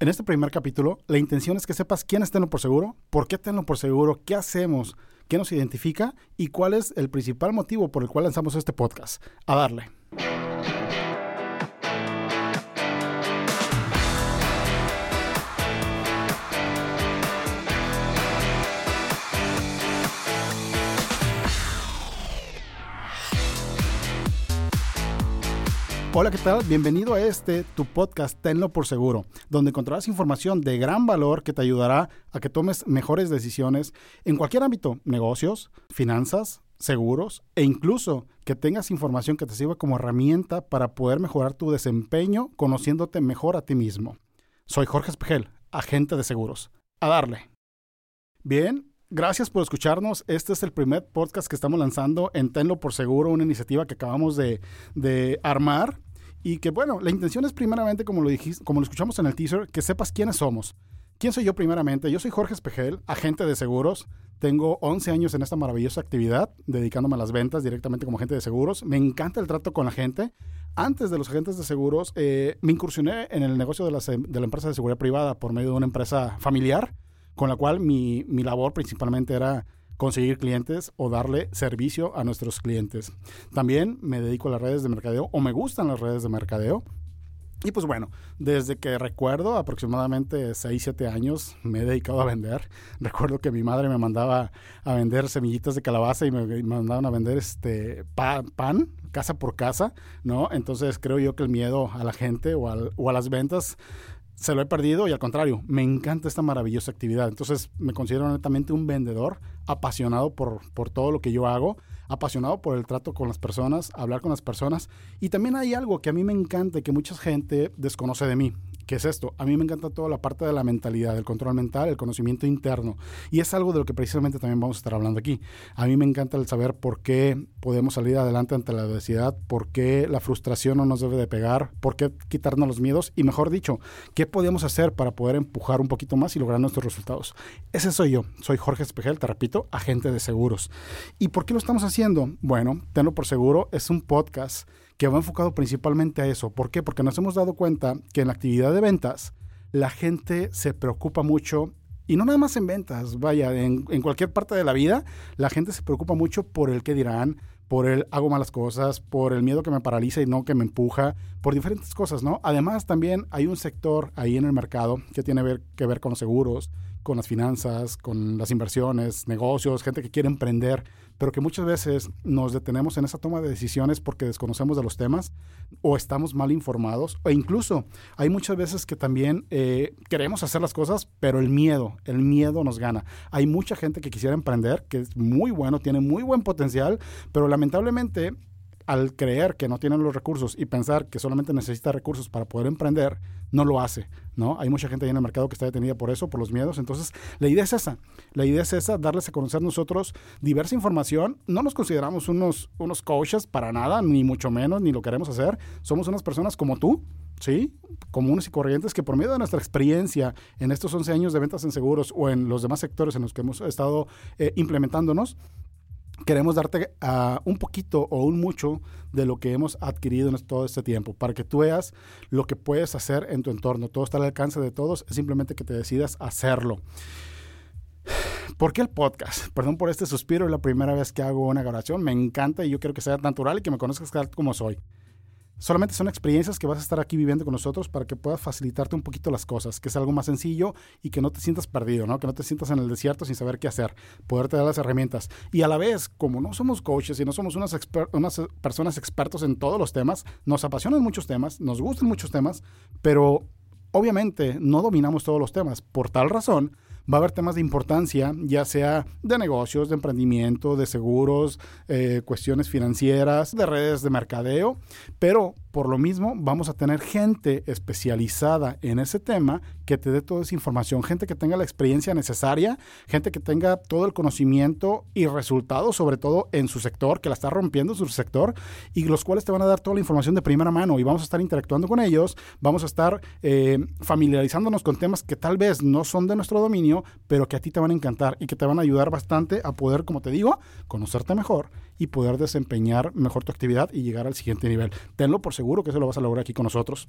En este primer capítulo, la intención es que sepas quién es por Seguro, por qué Tenlo por Seguro, qué hacemos, qué nos identifica y cuál es el principal motivo por el cual lanzamos este podcast. A darle. Hola, ¿qué tal? Bienvenido a este, tu podcast Tenlo por Seguro, donde encontrarás información de gran valor que te ayudará a que tomes mejores decisiones en cualquier ámbito, negocios, finanzas, seguros e incluso que tengas información que te sirva como herramienta para poder mejorar tu desempeño conociéndote mejor a ti mismo. Soy Jorge Espejel, agente de seguros. A darle. Bien, Gracias por escucharnos. Este es el primer podcast que estamos lanzando en Tenlo por Seguro, una iniciativa que acabamos de, armar. Y que, bueno, la intención es primeramente, como lo, dijiste, como lo escuchamos en el teaser, que sepas quiénes somos. ¿Quién soy yo primeramente? Yo soy Jorge Espejel, agente de seguros. Tengo 11 años en esta maravillosa actividad, dedicándome a las ventas directamente como agente de seguros. Me encanta el trato con la gente. Antes de los agentes de seguros, eh, me incursioné en el negocio de la empresa de seguridad privada por medio de una empresa familiar con la cual mi, labor principalmente era conseguir clientes o darle servicio a nuestros clientes. También me dedico a las redes de mercadeo o me gustan las redes de mercadeo. Y pues bueno, desde que recuerdo, aproximadamente 6, 7 años, me he dedicado a vender. Recuerdo que mi madre me mandaba a vender semillitas de calabaza y me, mandaban a vender este pan, casa por casa, ¿no? Entonces creo yo que el miedo a la gente o, o a las ventas se lo he perdido y al contrario, me encanta esta maravillosa actividad. Entonces me considero netamente un vendedor apasionado por, por todo lo que yo hago, apasionado por el trato con las personas, hablar con las personas. Y también hay algo que a mí me encanta y que mucha gente desconoce de mí. ¿Qué es esto? A mí me encanta toda la parte de la mentalidad, el control mental, el conocimiento interno. Y es algo de lo que precisamente también vamos a estar hablando aquí. A mí me encanta el saber por qué podemos salir adelante ante la adversidad, por qué la frustración no nos debe de pegar, por qué quitarnos los miedos y, mejor dicho, qué podemos hacer para poder empujar un poquito más y lograr nuestros resultados. Ese soy yo. Soy Jorge Espejel, te repito, agente de seguros. ¿Y por qué lo estamos haciendo? Bueno, tenlo por seguro, es un podcast que va enfocado principalmente a eso. ¿Por qué? Porque nos hemos dado cuenta que en la actividad de ventas la gente se preocupa mucho y no nada más en ventas, vaya, en, cualquier parte de la vida, la gente se preocupa mucho por el qué dirán, por el hago malas cosas, por el miedo que me paraliza y no que me empuja, por diferentes cosas, ¿no? Además, también hay un sector ahí en el mercado que tiene que ver con los seguros, con las finanzas, con las inversiones, negocios, gente que quiere emprender, pero que muchas veces nos detenemos en esa toma de decisiones porque desconocemos de los temas o estamos mal informados, o incluso hay muchas veces que también eh, queremos hacer las cosas, pero el miedo, el miedo nos gana. Hay mucha gente que quisiera emprender, que es muy bueno, tiene muy buen potencial, pero lamentablemente al creer que no tienen los recursos y pensar que solamente necesita recursos para poder emprender, no lo hace, ¿no? Hay mucha gente ahí en el mercado que está detenida por eso, por los miedos. Entonces, la idea es esa. La idea es esa, darles a conocer nosotros diversa información. No nos consideramos unos, unos coaches para nada, ni mucho menos, ni lo queremos hacer. Somos unas personas como tú, ¿sí? Comunes y corrientes que por medio de nuestra experiencia en estos 11 años de ventas en seguros o en los demás sectores en los que hemos estado eh, implementándonos, queremos darte uh, un poquito o un mucho de lo que hemos adquirido en todo este tiempo, para que tú veas lo que puedes hacer en tu entorno. Todo está al alcance de todos, es simplemente que te decidas hacerlo. ¿Por qué el podcast? Perdón por este suspiro, es la primera vez que hago una grabación, me encanta y yo quiero que sea natural y que me conozcas como soy. Solamente son experiencias que vas a estar aquí viviendo con nosotros para que puedas facilitarte un poquito las cosas, que es algo más sencillo y que no te sientas perdido, ¿no? Que no te sientas en el desierto sin saber qué hacer, poderte dar las herramientas. Y a la vez, como no somos coaches y no somos unas, unas personas expertos en todos los temas, nos apasionan muchos temas, nos gustan muchos temas, pero obviamente no dominamos todos los temas. Por tal razón, va a haber temas de importancia, ya sea de negocios, de emprendimiento, de seguros, eh, cuestiones financieras, de redes de mercadeo, pero por lo mismo vamos a tener gente especializada en ese tema que te dé toda esa información, gente que tenga la experiencia necesaria, gente que tenga todo el conocimiento y resultados, sobre todo en su sector, que la está rompiendo en su sector, y los cuales te van a dar toda la información de primera mano y vamos a estar interactuando con ellos, vamos a estar eh, familiarizándonos con temas que tal vez no son de nuestro dominio, pero que a ti te van a encantar y que te van a ayudar bastante a poder, como te digo, conocerte mejor y poder desempeñar mejor tu actividad y llegar al siguiente nivel. Tenlo por seguro que eso lo vas a lograr aquí con nosotros.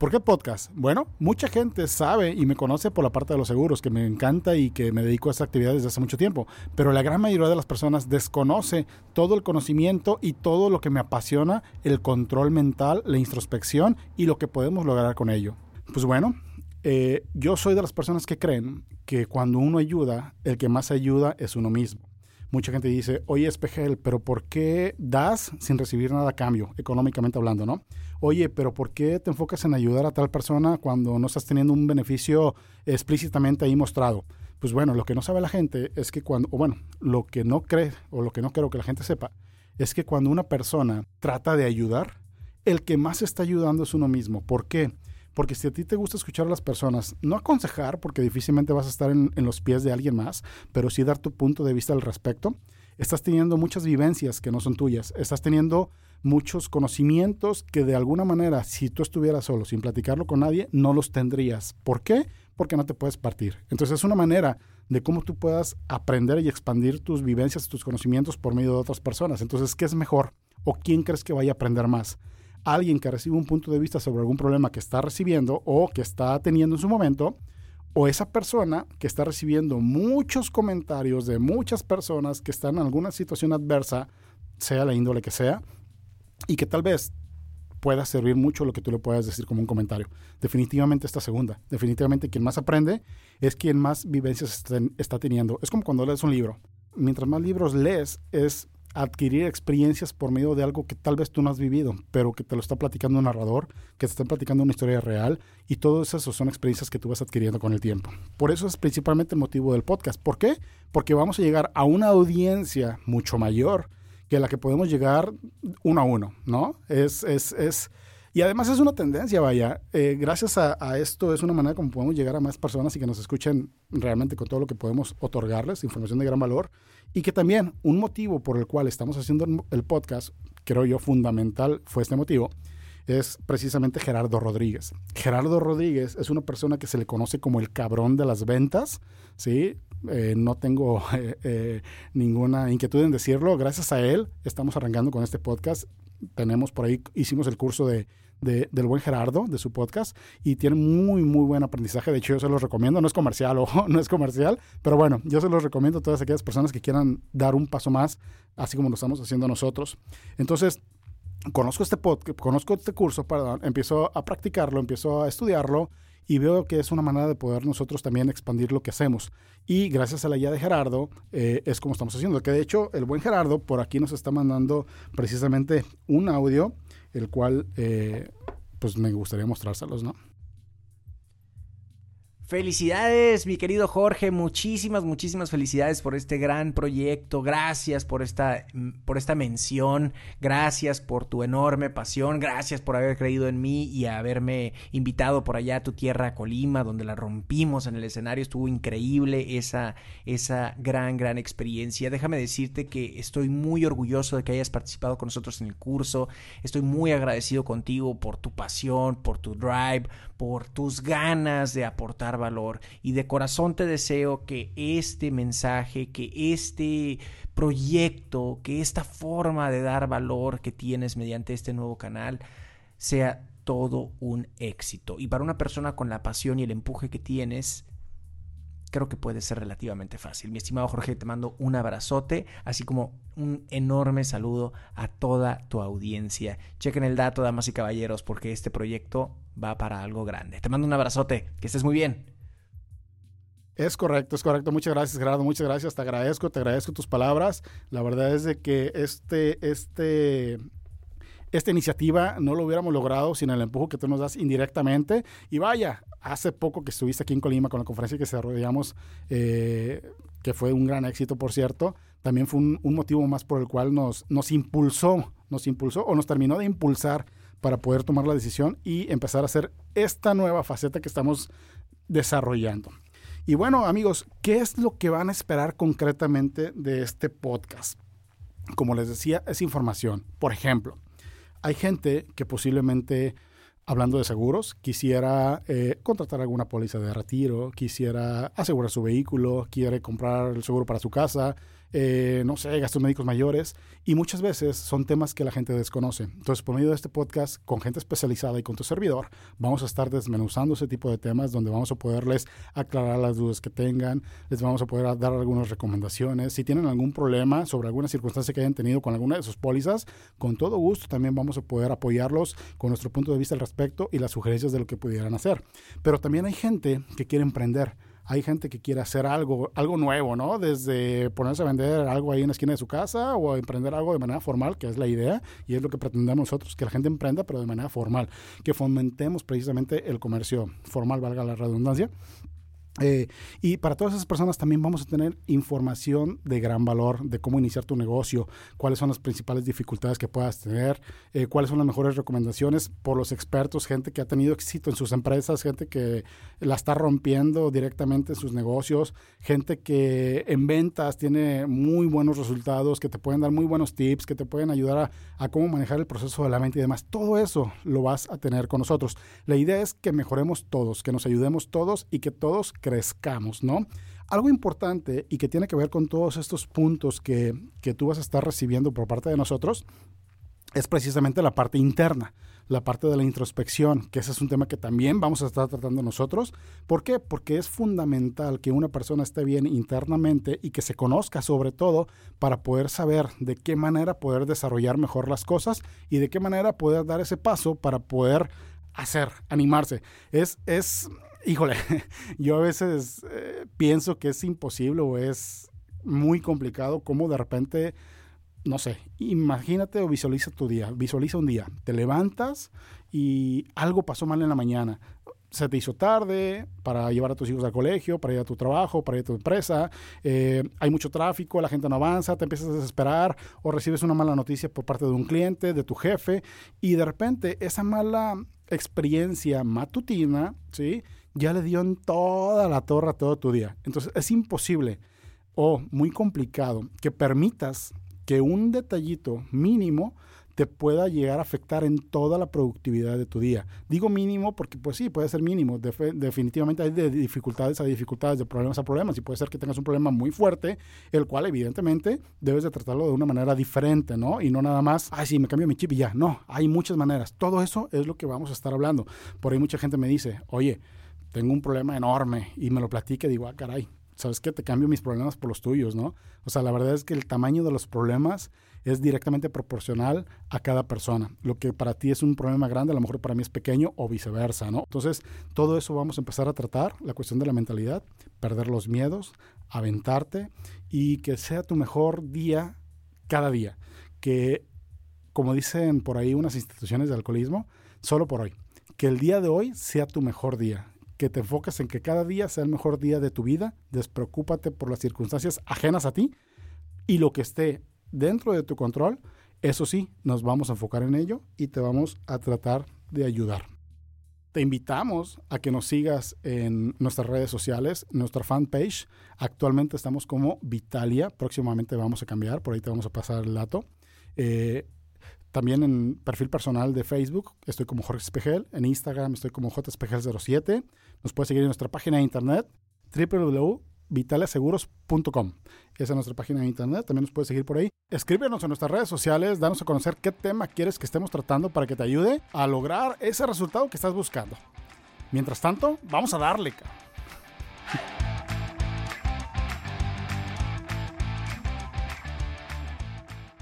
¿Por qué podcast? Bueno, mucha gente sabe y me conoce por la parte de los seguros, que me encanta y que me dedico a esa actividad desde hace mucho tiempo, pero la gran mayoría de las personas desconoce todo el conocimiento y todo lo que me apasiona, el control mental, la introspección y lo que podemos lograr con ello. Pues bueno, eh, yo soy de las personas que creen que cuando uno ayuda, el que más ayuda es uno mismo. Mucha gente dice, oye, Espejel, pero ¿por qué das sin recibir nada a cambio, económicamente hablando, no? Oye, pero ¿por qué te enfocas en ayudar a tal persona cuando no estás teniendo un beneficio explícitamente ahí mostrado? Pues bueno, lo que no sabe la gente es que cuando, o bueno, lo que no cree o lo que no quiero que la gente sepa, es que cuando una persona trata de ayudar, el que más está ayudando es uno mismo. ¿Por qué? Porque si a ti te gusta escuchar a las personas, no aconsejar, porque difícilmente vas a estar en, los pies de alguien más, pero sí dar tu punto de vista al respecto, estás teniendo muchas vivencias que no son tuyas, estás teniendo muchos conocimientos que de alguna manera, si tú estuvieras solo, sin platicarlo con nadie, no los tendrías. ¿Por qué? Porque no te puedes partir. Entonces es una manera de cómo tú puedas aprender y expandir tus vivencias, tus conocimientos por medio de otras personas. Entonces, ¿qué es mejor? ¿O quién crees que vaya a aprender más? alguien que recibe un punto de vista sobre algún problema que está recibiendo o que está teniendo en su momento, o esa persona que está recibiendo muchos comentarios de muchas personas que están en alguna situación adversa, sea la índole que sea, y que tal vez pueda servir mucho lo que tú le puedas decir como un comentario. Definitivamente esta segunda. Definitivamente quien más aprende es quien más vivencias está teniendo. Es como cuando lees un libro. Mientras más libros lees, es adquirir experiencias por medio de algo que tal vez tú no has vivido, pero que te lo está platicando un narrador, que te está platicando una historia real y todo eso son experiencias que tú vas adquiriendo con el tiempo. Por eso es principalmente el motivo del podcast. ¿Por qué? Porque vamos a llegar a una audiencia mucho mayor que la que podemos llegar uno a uno, ¿no? Es, es, es, y además es una tendencia, vaya. Eh, gracias a, a, esto es una manera como podemos llegar a más personas y que nos escuchen realmente con todo lo que podemos otorgarles, información de gran valor. Y que también un motivo por el cual estamos haciendo el podcast, creo yo fundamental fue este motivo, es precisamente Gerardo Rodríguez. Gerardo Rodríguez es una persona que se le conoce como el cabrón de las ventas, ¿sí? Eh, no tengo eh, eh, ninguna inquietud en decirlo. Gracias a él estamos arrancando con este podcast. Tenemos por ahí, hicimos el curso de del buen Gerardo, de su podcast, y tiene muy, muy buen aprendizaje. De hecho, yo se los recomiendo. No es comercial, ojo, no es comercial, pero bueno, yo se los recomiendo a todas aquellas personas que quieran dar un paso más, así como lo estamos haciendo nosotros. Entonces, conozco este podcast, conozco este curso, perdón, empiezo a practicarlo, empiezo a estudiarlo y veo que es una manera de poder nosotros también expandir lo que hacemos. Y gracias a la guía de Gerardo eh, es como estamos haciendo. Que de hecho el buen Gerardo por aquí nos está mandando precisamente un audio el cual eh, pues me gustaría mostrárselos, ¿no? Felicidades, mi querido Jorge, muchísimas, muchísimas felicidades por este gran proyecto. Gracias por esta, por esta mención, gracias por tu enorme pasión, gracias por haber creído en mí y haberme invitado por allá a tu tierra, Colima, donde la rompimos en el escenario. Estuvo increíble esa, esa gran, gran experiencia. Déjame decirte que estoy muy orgulloso de que hayas participado con nosotros en el curso. Estoy muy agradecido contigo por tu pasión, por tu drive, por tus ganas de aportar valor y de corazón te deseo que este mensaje, que este proyecto, que esta forma de dar valor que tienes mediante este nuevo canal sea todo un éxito. Y para una persona con la pasión y el empuje que tienes, creo que puede ser relativamente fácil. Mi estimado Jorge, te mando un abrazote, así como un enorme saludo a toda tu audiencia. Chequen el dato, damas y caballeros, porque este proyecto va para algo grande. Te mando un abrazote, que estés muy bien. Es correcto, es correcto. Muchas gracias, Gerardo. Muchas gracias. Te agradezco, te agradezco tus palabras. La verdad es de que este, este, esta iniciativa no lo hubiéramos logrado sin el empuje que tú nos das indirectamente. Y vaya, hace poco que estuviste aquí en Colima con la conferencia que desarrollamos, eh, que fue un gran éxito, por cierto, también fue un, un, motivo más por el cual nos, nos impulsó, nos impulsó o nos terminó de impulsar para poder tomar la decisión y empezar a hacer esta nueva faceta que estamos desarrollando. Y bueno, amigos, ¿qué es lo que van a esperar concretamente de este podcast? Como les decía, es información. Por ejemplo, hay gente que posiblemente, hablando de seguros, quisiera eh, contratar alguna póliza de retiro, quisiera asegurar su vehículo, quiere comprar el seguro para su casa, eh, no sé, gastos médicos mayores, y muchas veces son temas que la gente desconoce. Entonces, por medio de este podcast, con gente especializada y con tu servidor, vamos a estar desmenuzando ese tipo de temas donde vamos a poderles aclarar las dudas que tengan, les vamos a poder dar algunas recomendaciones. Si tienen algún problema sobre alguna circunstancia que hayan tenido con alguna de sus pólizas, con todo gusto también vamos a poder apoyarlos con nuestro punto de vista al respecto y las sugerencias de lo que pudieran hacer. Pero también hay gente que quiere emprender hay gente que quiere hacer algo, algo nuevo, ¿no? Desde ponerse a vender algo ahí en la esquina de su casa o emprender algo de manera formal, que es la idea, y es lo que pretendemos nosotros, que la gente emprenda, pero de manera formal, que fomentemos precisamente el comercio formal, valga la redundancia. Eh, y para todas esas personas también vamos a tener información de gran valor de cómo iniciar tu negocio, cuáles son las principales dificultades que puedas tener, eh, cuáles son las mejores recomendaciones por los expertos, gente que ha tenido éxito en sus empresas, gente que la está rompiendo directamente en sus negocios, gente que en ventas tiene muy buenos resultados, que te pueden dar muy buenos tips, que te pueden ayudar a, a cómo manejar el proceso de la venta y demás. Todo eso lo vas a tener con nosotros. La idea es que mejoremos todos, que nos ayudemos todos y que todos crezcamos, ¿no? Algo importante y que tiene que ver con todos estos puntos que, que tú vas a estar recibiendo por parte de nosotros es precisamente la parte interna, la parte de la introspección, que ese es un tema que también vamos a estar tratando nosotros. ¿Por qué? Porque es fundamental que una persona esté bien internamente y que se conozca sobre todo para poder saber de qué manera poder desarrollar mejor las cosas y de qué manera poder dar ese paso para poder hacer, animarse. Es, es híjole, yo a veces eh, pienso que es imposible o es muy complicado cómo de repente, no sé, imagínate o visualiza tu día, visualiza un día, te levantas y algo pasó mal en la mañana. Se te hizo tarde para llevar a tus hijos al colegio, para ir a tu trabajo, para ir a tu empresa, eh, hay mucho tráfico, la gente no avanza, te empiezas a desesperar o recibes una mala noticia por parte de un cliente, de tu jefe, y de repente esa mala experiencia matutina, ¿sí? Ya le dio en toda la torre todo tu día. Entonces es imposible o muy complicado que permitas que un detallito mínimo te pueda llegar a afectar en toda la productividad de tu día. Digo mínimo porque pues sí, puede ser mínimo. definitivamente hay de dificultades a dificultades, de problemas a problemas y puede ser que tengas un problema muy fuerte, el cual evidentemente debes de tratarlo de una manera diferente, ¿no? Y no nada más, ay, sí, me cambio mi chip y ya. No, hay muchas maneras. Todo eso es lo que vamos a estar hablando. Por ahí mucha gente me dice, oye, tengo un problema enorme y me lo platique, digo, ah, caray, ¿sabes qué? Te cambio mis problemas por los tuyos, ¿no? O sea, la verdad es que el tamaño de los problemas es directamente proporcional a cada persona. Lo que para ti es un problema grande, a lo mejor para mí es pequeño o viceversa, ¿no? Entonces, todo eso vamos a empezar a tratar, la cuestión de la mentalidad, perder los miedos, aventarte y que sea tu mejor día cada día. Que, como dicen por ahí unas instituciones de alcoholismo, solo por hoy. Que el día de hoy sea tu mejor día que te enfoques en que cada día sea el mejor día de tu vida, despreocúpate por las circunstancias ajenas a ti y lo que esté dentro de tu control, eso sí, nos vamos a enfocar en ello y te vamos a tratar de ayudar. Te invitamos a que nos sigas en nuestras redes sociales, nuestra fanpage. Actualmente estamos como Vitalia, próximamente vamos a cambiar, por ahí te vamos a pasar el dato. Eh, también en perfil personal de Facebook estoy como Jorge Espejel, en Instagram estoy como jspegel07. Nos puedes seguir en nuestra página de internet www.vitaliaseguros.com. Esa es nuestra página de internet, también nos puedes seguir por ahí. Escríbenos en nuestras redes sociales, danos a conocer qué tema quieres que estemos tratando para que te ayude a lograr ese resultado que estás buscando. Mientras tanto, vamos a darle.